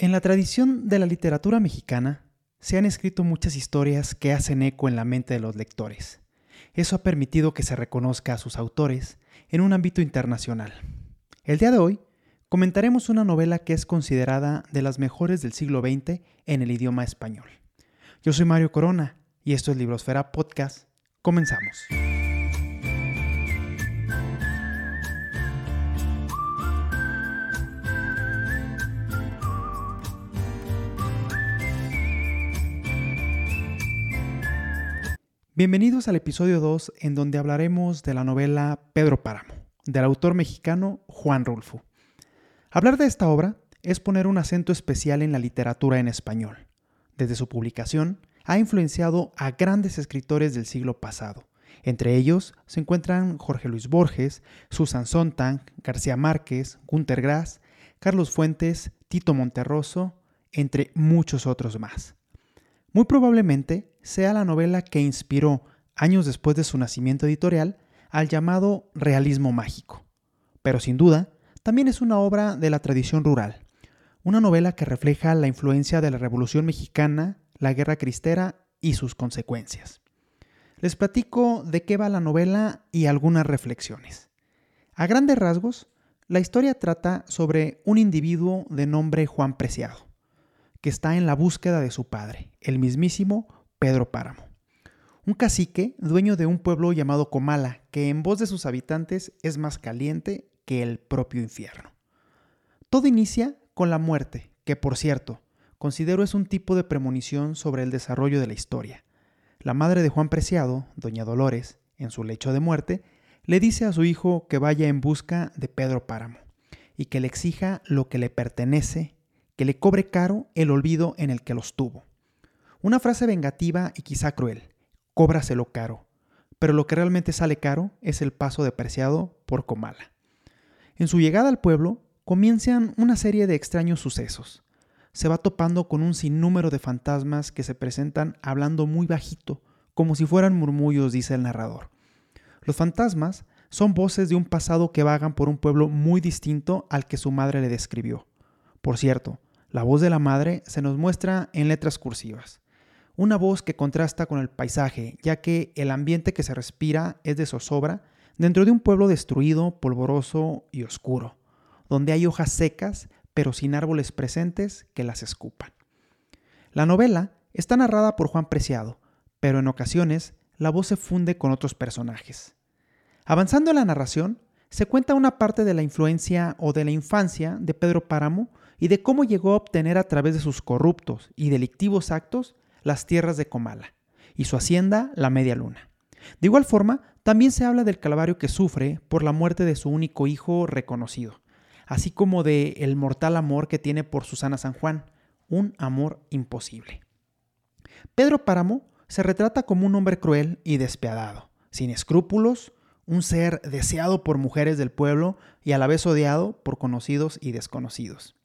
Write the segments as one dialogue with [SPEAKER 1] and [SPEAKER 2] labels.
[SPEAKER 1] En la tradición de la literatura mexicana se han escrito muchas historias que hacen eco en la mente de los lectores. Eso ha permitido que se reconozca a sus autores en un ámbito internacional. El día de hoy comentaremos una novela que es considerada de las mejores del siglo XX en el idioma español. Yo soy Mario Corona y esto es Librosfera Podcast. Comenzamos. Bienvenidos al episodio 2 en donde hablaremos de la novela Pedro Páramo, del autor mexicano Juan Rulfo. Hablar de esta obra es poner un acento especial en la literatura en español. Desde su publicación, ha influenciado a grandes escritores del siglo pasado. Entre ellos se encuentran Jorge Luis Borges, Susan Sontag, García Márquez, Günter Grass, Carlos Fuentes, Tito Monterroso, entre muchos otros más. Muy probablemente sea la novela que inspiró, años después de su nacimiento editorial, al llamado realismo mágico. Pero sin duda, también es una obra de la tradición rural, una novela que refleja la influencia de la Revolución Mexicana, la Guerra Cristera y sus consecuencias. Les platico de qué va la novela y algunas reflexiones. A grandes rasgos, la historia trata sobre un individuo de nombre Juan Preciado, que está en la búsqueda de su padre, el mismísimo Pedro Páramo. Un cacique, dueño de un pueblo llamado Comala, que en voz de sus habitantes es más caliente que el propio infierno. Todo inicia con la muerte, que por cierto, considero es un tipo de premonición sobre el desarrollo de la historia. La madre de Juan Preciado, doña Dolores, en su lecho de muerte, le dice a su hijo que vaya en busca de Pedro Páramo y que le exija lo que le pertenece, que le cobre caro el olvido en el que los tuvo. Una frase vengativa y quizá cruel. Cóbraselo caro. Pero lo que realmente sale caro es el paso de Preciado por Comala. En su llegada al pueblo, comienzan una serie de extraños sucesos. Se va topando con un sinnúmero de fantasmas que se presentan hablando muy bajito, como si fueran murmullos, dice el narrador. Los fantasmas son voces de un pasado que vagan por un pueblo muy distinto al que su madre le describió. Por cierto, la voz de la madre se nos muestra en letras cursivas. Una voz que contrasta con el paisaje, ya que el ambiente que se respira es de zozobra dentro de un pueblo destruido, polvoroso y oscuro, donde hay hojas secas, pero sin árboles presentes que las escupan. La novela está narrada por Juan Preciado, pero en ocasiones la voz se funde con otros personajes. Avanzando en la narración, se cuenta una parte de la influencia o de la infancia de Pedro Páramo y de cómo llegó a obtener a través de sus corruptos y delictivos actos las tierras de Comala y su hacienda la Media Luna. De igual forma, también se habla del calvario que sufre por la muerte de su único hijo reconocido, así como de el mortal amor que tiene por Susana San Juan, un amor imposible. Pedro Páramo se retrata como un hombre cruel y despiadado, sin escrúpulos, un ser deseado por mujeres del pueblo y a la vez odiado por conocidos y desconocidos.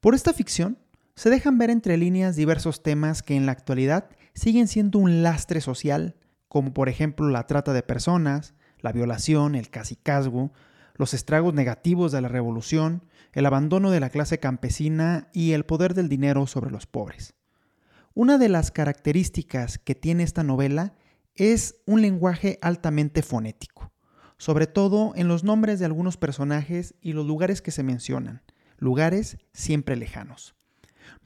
[SPEAKER 1] Por esta ficción se dejan ver entre líneas diversos temas que en la actualidad siguen siendo un lastre social, como por ejemplo la trata de personas, la violación, el cacicazgo, los estragos negativos de la revolución, el abandono de la clase campesina y el poder del dinero sobre los pobres. Una de las características que tiene esta novela es un lenguaje altamente fonético, sobre todo en los nombres de algunos personajes y los lugares que se mencionan, lugares siempre lejanos.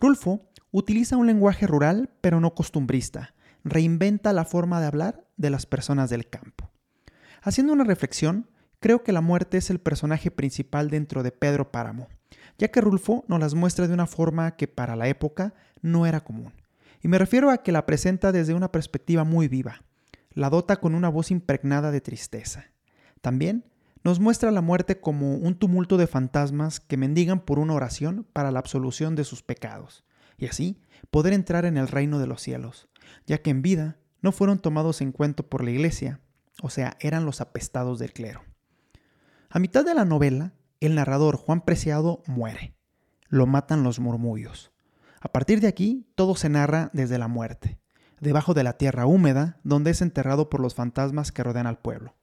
[SPEAKER 1] Rulfo utiliza un lenguaje rural pero no costumbrista, reinventa la forma de hablar de las personas del campo. Haciendo una reflexión, creo que la muerte es el personaje principal dentro de Pedro Páramo, ya que Rulfo nos las muestra de una forma que para la época no era común. Y me refiero a que la presenta desde una perspectiva muy viva, la dota con una voz impregnada de tristeza. También nos muestra la muerte como un tumulto de fantasmas que mendigan por una oración para la absolución de sus pecados, y así poder entrar en el reino de los cielos, ya que en vida no fueron tomados en cuenta por la iglesia, o sea, eran los apestados del clero. A mitad de la novela, el narrador Juan Preciado muere. Lo matan los murmullos. A partir de aquí, todo se narra desde la muerte, debajo de la tierra húmeda, donde es enterrado por los fantasmas que rodean al pueblo.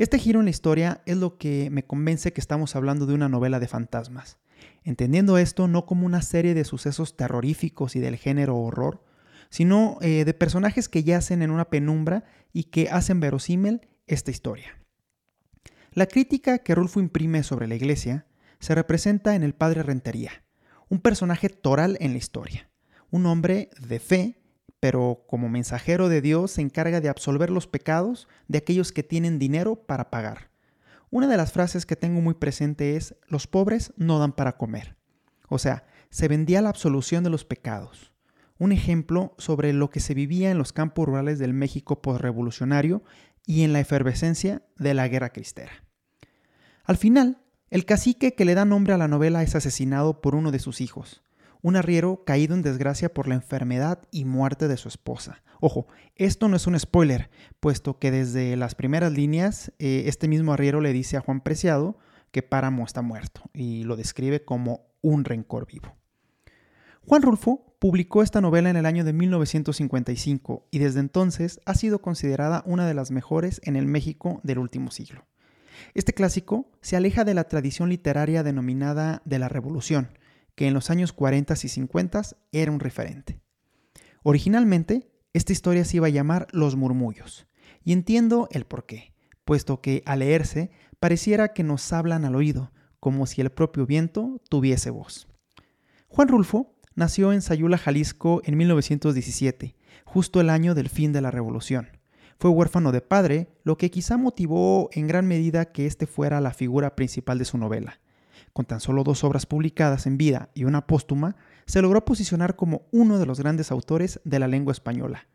[SPEAKER 1] Este giro en la historia es lo que me convence que estamos hablando de una novela de fantasmas, entendiendo esto no como una serie de sucesos terroríficos y del género horror, sino eh, de personajes que yacen en una penumbra y que hacen verosímil esta historia. La crítica que Rulfo imprime sobre la iglesia se representa en el padre Rentería, un personaje toral en la historia, un hombre de fe, pero como mensajero de Dios se encarga de absolver los pecados de aquellos que tienen dinero para pagar. Una de las frases que tengo muy presente es, los pobres no dan para comer. O sea, se vendía la absolución de los pecados. Un ejemplo sobre lo que se vivía en los campos rurales del México postrevolucionario y en la efervescencia de la guerra cristera. Al final, el cacique que le da nombre a la novela es asesinado por uno de sus hijos, un arriero caído en desgracia por la enfermedad y muerte de su esposa. Ojo, esto no es un spoiler, puesto que desde las primeras líneas eh, este mismo arriero le dice a Juan Preciado que Páramo está muerto y lo describe como un rencor vivo. Juan Rulfo publicó esta novela en el año de 1955 y desde entonces ha sido considerada una de las mejores en el México del último siglo. Este clásico se aleja de la tradición literaria denominada de la Revolución, que en los años 40 y 50 era un referente. Originalmente, esta historia se iba a llamar Los Murmullos, y entiendo el porqué, puesto que al leerse pareciera que nos hablan al oído, como si el propio viento tuviese voz. Juan Rulfo nació en Sayula, Jalisco en 1917, justo el año del fin de la Revolución. Fue huérfano de padre, lo que quizá motivó en gran medida que éste fuera la figura principal de su novela. Con tan solo dos obras publicadas en vida y una póstuma, se logró posicionar como uno de los grandes autores de la lengua española,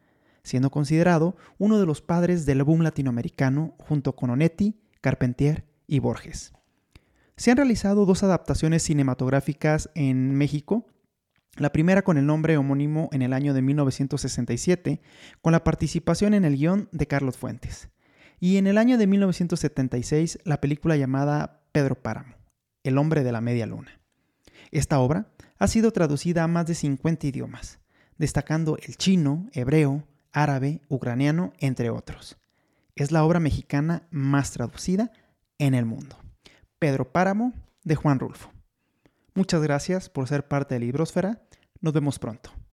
[SPEAKER 1] siendo considerado uno de los padres del boom latinoamericano junto con Onetti, Carpentier y Borges. Se han realizado dos adaptaciones cinematográficas en México la primera con el nombre homónimo en el año de 1967, con la participación en el guion de Carlos Fuentes. Y en el año de 1976, la película llamada Pedro Páramo, El hombre de la media luna. Esta obra ha sido traducida a más de 50 idiomas, destacando el chino, hebreo, árabe, ucraniano, entre otros. Es la obra mexicana más traducida en el mundo. Pedro Páramo, de Juan Rulfo. Muchas gracias por ser parte de Librosfera. Nos vemos pronto.